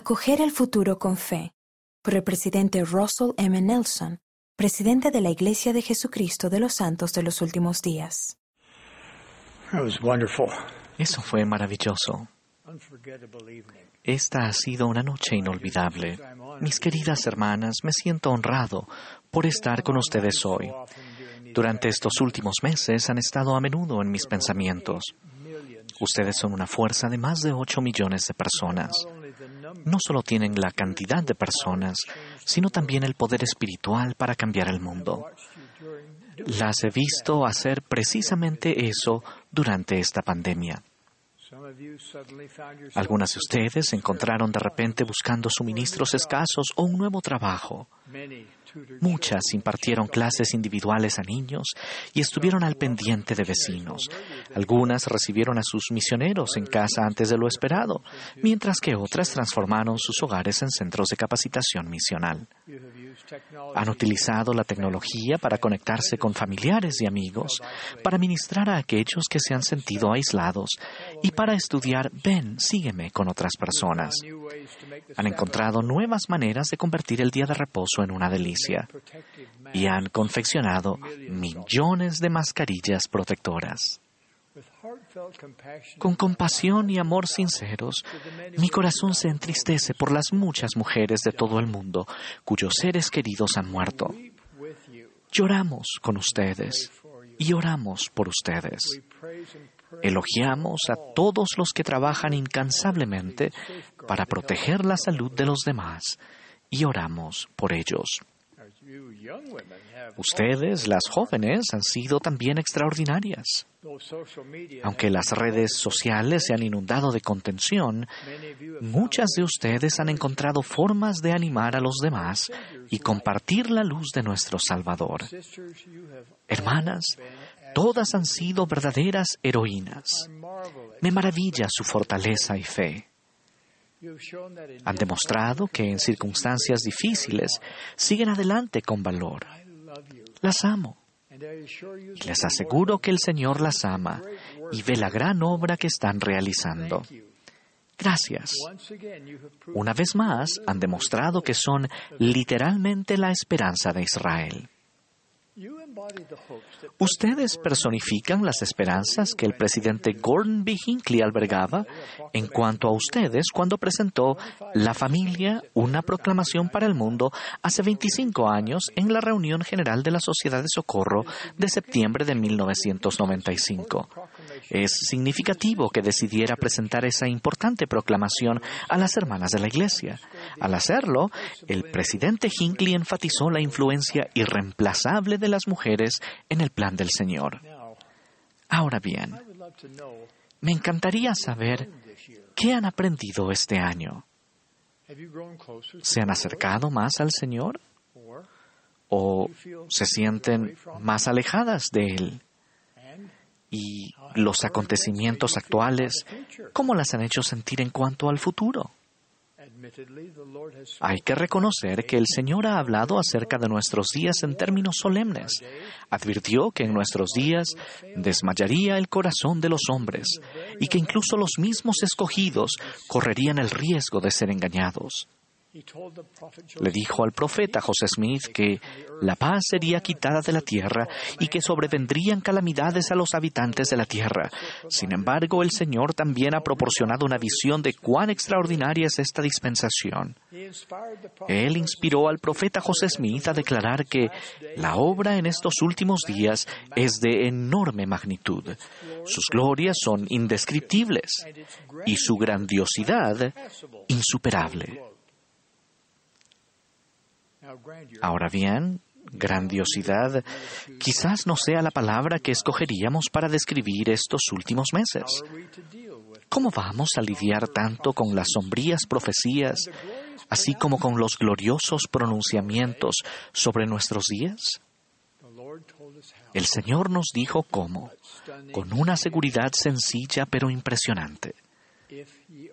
Acoger el futuro con fe, por el presidente Russell M. Nelson, presidente de la Iglesia de Jesucristo de los Santos de los Últimos Días. Eso fue maravilloso. Esta ha sido una noche inolvidable. Mis queridas hermanas, me siento honrado por estar con ustedes hoy. Durante estos últimos meses han estado a menudo en mis pensamientos. Ustedes son una fuerza de más de 8 millones de personas. No solo tienen la cantidad de personas, sino también el poder espiritual para cambiar el mundo. Las he visto hacer precisamente eso durante esta pandemia. Algunas de ustedes se encontraron de repente buscando suministros escasos o un nuevo trabajo. Muchas impartieron clases individuales a niños y estuvieron al pendiente de vecinos. Algunas recibieron a sus misioneros en casa antes de lo esperado, mientras que otras transformaron sus hogares en centros de capacitación misional. Han utilizado la tecnología para conectarse con familiares y amigos, para ministrar a aquellos que se han sentido aislados y para estudiar ven, sígueme con otras personas. Han encontrado nuevas maneras de convertir el día de reposo en una delicia y han confeccionado millones de mascarillas protectoras. Con compasión y amor sinceros, mi corazón se entristece por las muchas mujeres de todo el mundo cuyos seres queridos han muerto. Lloramos con ustedes y oramos por ustedes. Elogiamos a todos los que trabajan incansablemente para proteger la salud de los demás y oramos por ellos. Ustedes, las jóvenes, han sido también extraordinarias. Aunque las redes sociales se han inundado de contención, muchas de ustedes han encontrado formas de animar a los demás y compartir la luz de nuestro Salvador. Hermanas, todas han sido verdaderas heroínas. Me maravilla su fortaleza y fe. Han demostrado que en circunstancias difíciles siguen adelante con valor. Las amo. Y les aseguro que el Señor las ama y ve la gran obra que están realizando. Gracias. Una vez más, han demostrado que son literalmente la esperanza de Israel. Ustedes personifican las esperanzas que el presidente Gordon B. Hinckley albergaba en cuanto a ustedes cuando presentó La familia, una proclamación para el mundo hace 25 años en la reunión general de la Sociedad de Socorro de septiembre de 1995. Es significativo que decidiera presentar esa importante proclamación a las hermanas de la Iglesia. Al hacerlo, el presidente Hinckley enfatizó la influencia irreemplazable de las mujeres en el plan del Señor. Ahora bien, me encantaría saber qué han aprendido este año. ¿Se han acercado más al Señor? ¿O se sienten más alejadas de Él? ¿Y los acontecimientos actuales, cómo las han hecho sentir en cuanto al futuro? Hay que reconocer que el Señor ha hablado acerca de nuestros días en términos solemnes. Advirtió que en nuestros días desmayaría el corazón de los hombres y que incluso los mismos escogidos correrían el riesgo de ser engañados. Le dijo al profeta José Smith que la paz sería quitada de la tierra y que sobrevendrían calamidades a los habitantes de la tierra. Sin embargo, el Señor también ha proporcionado una visión de cuán extraordinaria es esta dispensación. Él inspiró al profeta José Smith a declarar que la obra en estos últimos días es de enorme magnitud. Sus glorias son indescriptibles y su grandiosidad insuperable. Ahora bien, grandiosidad quizás no sea la palabra que escogeríamos para describir estos últimos meses. ¿Cómo vamos a lidiar tanto con las sombrías profecías, así como con los gloriosos pronunciamientos sobre nuestros días? El Señor nos dijo cómo, con una seguridad sencilla pero impresionante.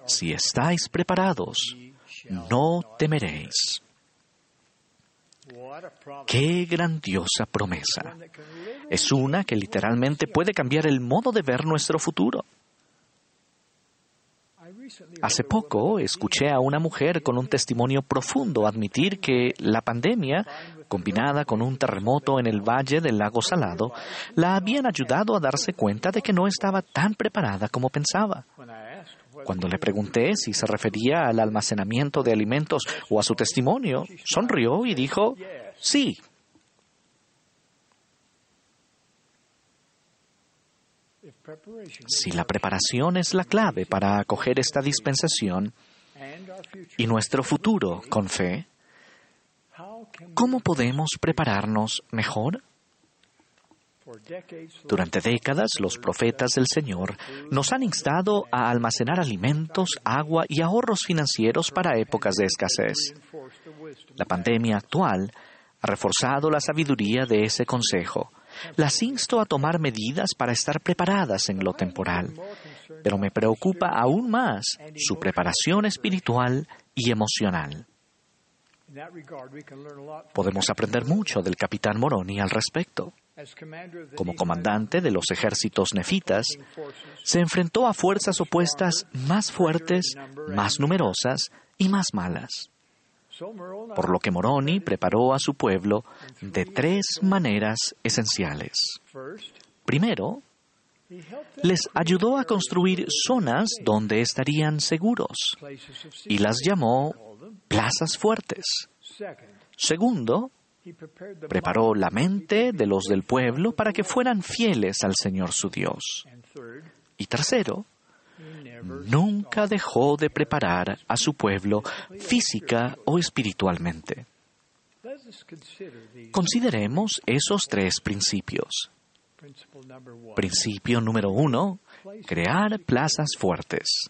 Si estáis preparados, no temeréis. Qué grandiosa promesa. Es una que literalmente puede cambiar el modo de ver nuestro futuro. Hace poco escuché a una mujer con un testimonio profundo admitir que la pandemia, combinada con un terremoto en el valle del lago Salado, la habían ayudado a darse cuenta de que no estaba tan preparada como pensaba. Cuando le pregunté si se refería al almacenamiento de alimentos o a su testimonio, sonrió y dijo, sí. Si la preparación es la clave para acoger esta dispensación y nuestro futuro con fe, ¿cómo podemos prepararnos mejor? Durante décadas, los profetas del Señor nos han instado a almacenar alimentos, agua y ahorros financieros para épocas de escasez. La pandemia actual ha reforzado la sabiduría de ese consejo. Las insto a tomar medidas para estar preparadas en lo temporal, pero me preocupa aún más su preparación espiritual y emocional. Podemos aprender mucho del capitán Moroni al respecto. Como comandante de los ejércitos nefitas, se enfrentó a fuerzas opuestas más fuertes, más numerosas y más malas. Por lo que Moroni preparó a su pueblo de tres maneras esenciales. Primero, les ayudó a construir zonas donde estarían seguros y las llamó plazas fuertes. Segundo, preparó la mente de los del pueblo para que fueran fieles al Señor su Dios. Y tercero, nunca dejó de preparar a su pueblo física o espiritualmente. Consideremos esos tres principios. Principio número uno, crear plazas fuertes.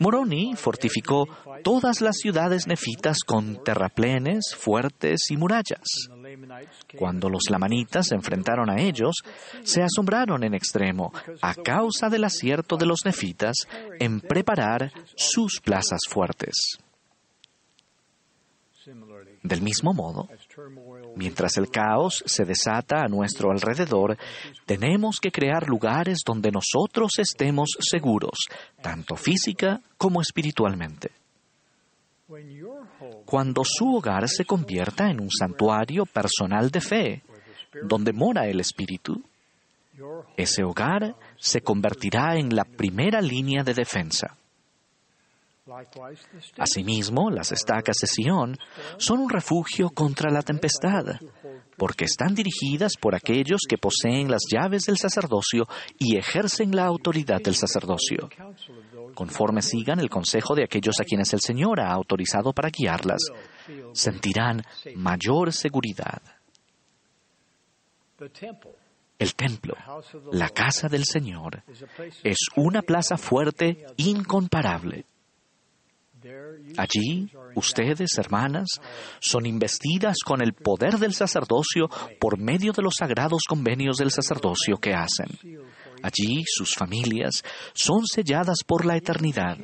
Moroni fortificó todas las ciudades nefitas con terraplenes, fuertes y murallas. Cuando los lamanitas se enfrentaron a ellos, se asombraron en extremo a causa del acierto de los nefitas en preparar sus plazas fuertes. Del mismo modo, mientras el caos se desata a nuestro alrededor, tenemos que crear lugares donde nosotros estemos seguros, tanto física como espiritualmente. Cuando su hogar se convierta en un santuario personal de fe, donde mora el Espíritu, ese hogar se convertirá en la primera línea de defensa. Asimismo, las estacas de Sion son un refugio contra la tempestad, porque están dirigidas por aquellos que poseen las llaves del sacerdocio y ejercen la autoridad del sacerdocio. Conforme sigan el consejo de aquellos a quienes el Señor ha autorizado para guiarlas, sentirán mayor seguridad. El templo, la casa del Señor, es una plaza fuerte incomparable. Allí, ustedes, hermanas, son investidas con el poder del sacerdocio por medio de los sagrados convenios del sacerdocio que hacen. Allí sus familias son selladas por la eternidad.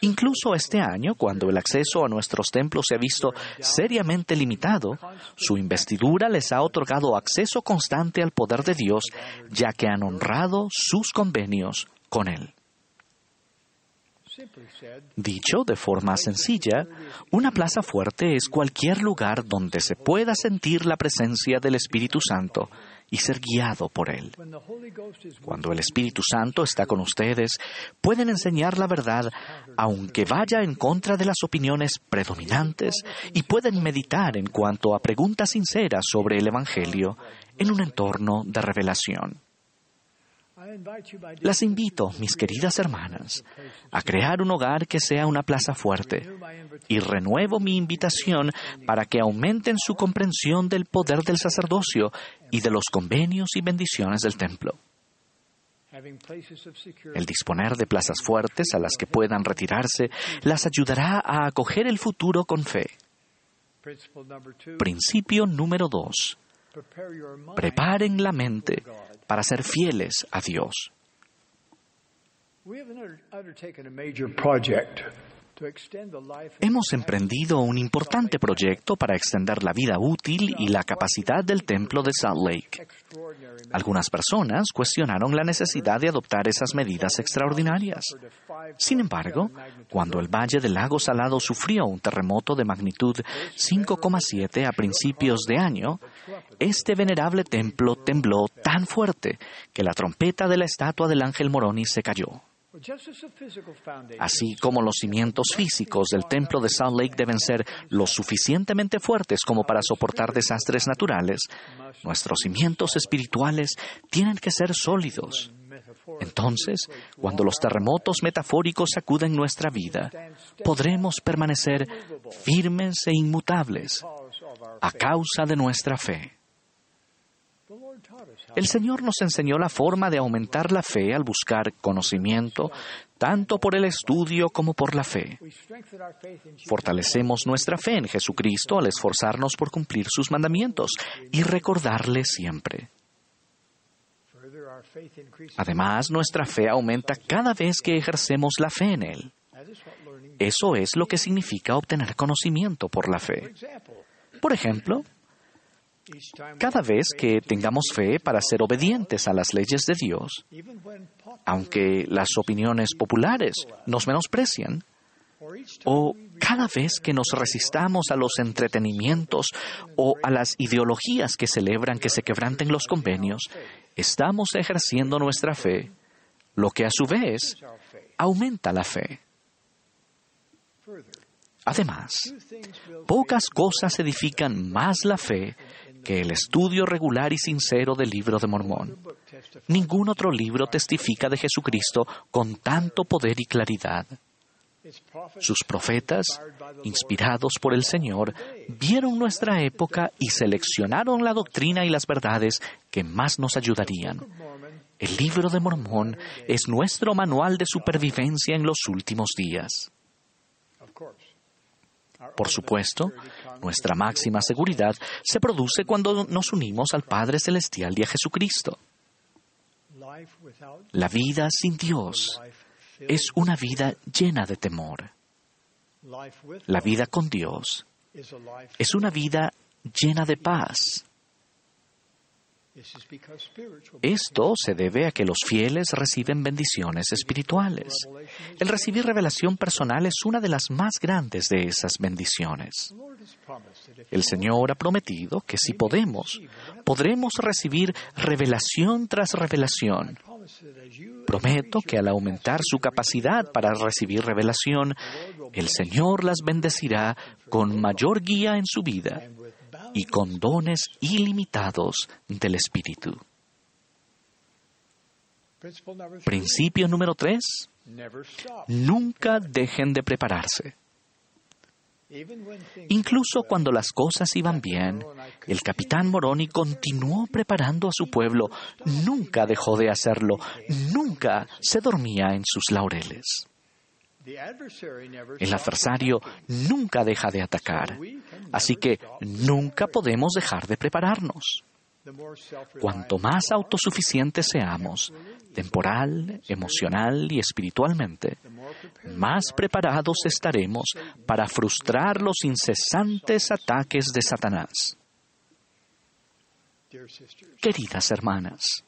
Incluso este año, cuando el acceso a nuestros templos se ha visto seriamente limitado, su investidura les ha otorgado acceso constante al poder de Dios, ya que han honrado sus convenios con Él. Dicho de forma sencilla, una plaza fuerte es cualquier lugar donde se pueda sentir la presencia del Espíritu Santo y ser guiado por Él. Cuando el Espíritu Santo está con ustedes, pueden enseñar la verdad aunque vaya en contra de las opiniones predominantes y pueden meditar en cuanto a preguntas sinceras sobre el Evangelio en un entorno de revelación. Las invito, mis queridas hermanas, a crear un hogar que sea una plaza fuerte y renuevo mi invitación para que aumenten su comprensión del poder del sacerdocio y de los convenios y bendiciones del templo. El disponer de plazas fuertes a las que puedan retirarse las ayudará a acoger el futuro con fe. Principio número dos. Preparen la mente para ser fieles a Dios. Hemos emprendido un importante proyecto para extender la vida útil y la capacidad del templo de Salt Lake. Algunas personas cuestionaron la necesidad de adoptar esas medidas extraordinarias. Sin embargo, cuando el Valle del Lago Salado sufrió un terremoto de magnitud 5,7 a principios de año, este venerable templo tembló tan fuerte que la trompeta de la estatua del ángel Moroni se cayó. Así como los cimientos físicos del templo de Salt Lake deben ser lo suficientemente fuertes como para soportar desastres naturales, nuestros cimientos espirituales tienen que ser sólidos. Entonces, cuando los terremotos metafóricos sacuden nuestra vida, podremos permanecer firmes e inmutables a causa de nuestra fe. El Señor nos enseñó la forma de aumentar la fe al buscar conocimiento, tanto por el estudio como por la fe. Fortalecemos nuestra fe en Jesucristo al esforzarnos por cumplir sus mandamientos y recordarle siempre. Además, nuestra fe aumenta cada vez que ejercemos la fe en Él. Eso es lo que significa obtener conocimiento por la fe. Por ejemplo, cada vez que tengamos fe para ser obedientes a las leyes de Dios, aunque las opiniones populares nos menosprecian, o cada vez que nos resistamos a los entretenimientos o a las ideologías que celebran que se quebranten los convenios, estamos ejerciendo nuestra fe, lo que a su vez aumenta la fe. Además, pocas cosas edifican más la fe que el estudio regular y sincero del libro de Mormón. Ningún otro libro testifica de Jesucristo con tanto poder y claridad. Sus profetas, inspirados por el Señor, vieron nuestra época y seleccionaron la doctrina y las verdades que más nos ayudarían. El libro de Mormón es nuestro manual de supervivencia en los últimos días. Por supuesto, nuestra máxima seguridad se produce cuando nos unimos al Padre Celestial y a Jesucristo. La vida sin Dios es una vida llena de temor. La vida con Dios es una vida llena de paz. Esto se debe a que los fieles reciben bendiciones espirituales. El recibir revelación personal es una de las más grandes de esas bendiciones. El Señor ha prometido que si podemos, podremos recibir revelación tras revelación. Prometo que al aumentar su capacidad para recibir revelación, el Señor las bendecirá con mayor guía en su vida y con dones ilimitados del Espíritu. Principio número tres. Nunca dejen de prepararse. Incluso cuando las cosas iban bien, el capitán Moroni continuó preparando a su pueblo, nunca dejó de hacerlo, nunca se dormía en sus laureles. El adversario nunca deja de atacar, así que nunca podemos dejar de prepararnos. Cuanto más autosuficientes seamos, temporal, emocional y espiritualmente, más preparados estaremos para frustrar los incesantes ataques de Satanás. Queridas hermanas,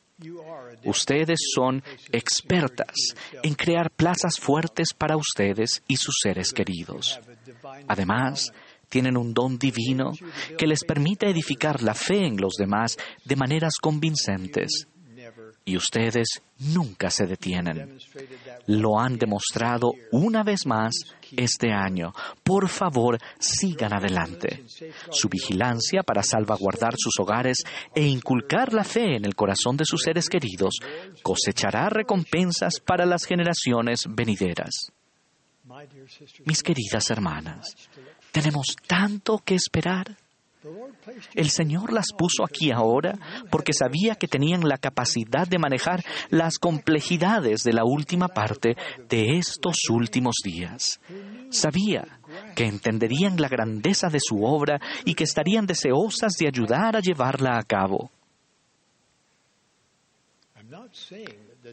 Ustedes son expertas en crear plazas fuertes para ustedes y sus seres queridos. Además, tienen un don divino que les permite edificar la fe en los demás de maneras convincentes. Y ustedes nunca se detienen. Lo han demostrado una vez más este año. Por favor, sigan adelante. Su vigilancia para salvaguardar sus hogares e inculcar la fe en el corazón de sus seres queridos cosechará recompensas para las generaciones venideras. Mis queridas hermanas, tenemos tanto que esperar. El Señor las puso aquí ahora porque sabía que tenían la capacidad de manejar las complejidades de la última parte de estos últimos días. Sabía que entenderían la grandeza de su obra y que estarían deseosas de ayudar a llevarla a cabo.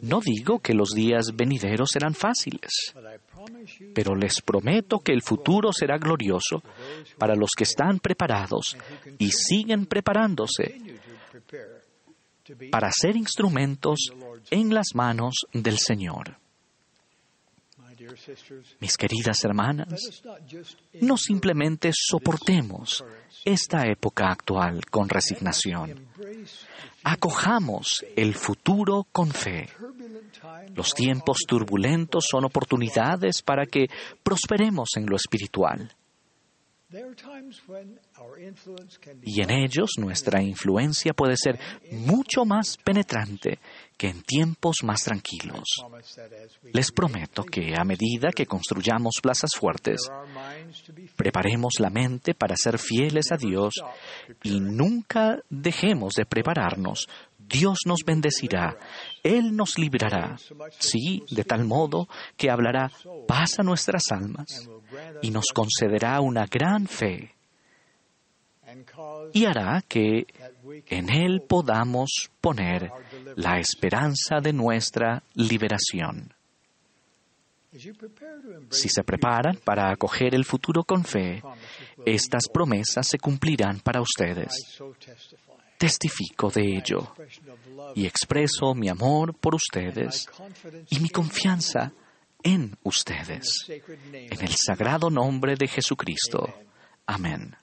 No digo que los días venideros serán fáciles, pero les prometo que el futuro será glorioso para los que están preparados y siguen preparándose para ser instrumentos en las manos del Señor. Mis queridas hermanas, no simplemente soportemos esta época actual con resignación. Acojamos el futuro con fe. Los tiempos turbulentos son oportunidades para que prosperemos en lo espiritual. Y en ellos nuestra influencia puede ser mucho más penetrante que en tiempos más tranquilos. Les prometo que a medida que construyamos plazas fuertes, preparemos la mente para ser fieles a Dios y nunca dejemos de prepararnos. Dios nos bendecirá, Él nos librará, sí, de tal modo que hablará paz a nuestras almas y nos concederá una gran fe y hará que en Él podamos poner la esperanza de nuestra liberación. Si se preparan para acoger el futuro con fe, estas promesas se cumplirán para ustedes. Testifico de ello y expreso mi amor por ustedes y mi confianza en ustedes. En el sagrado nombre de Jesucristo. Amén.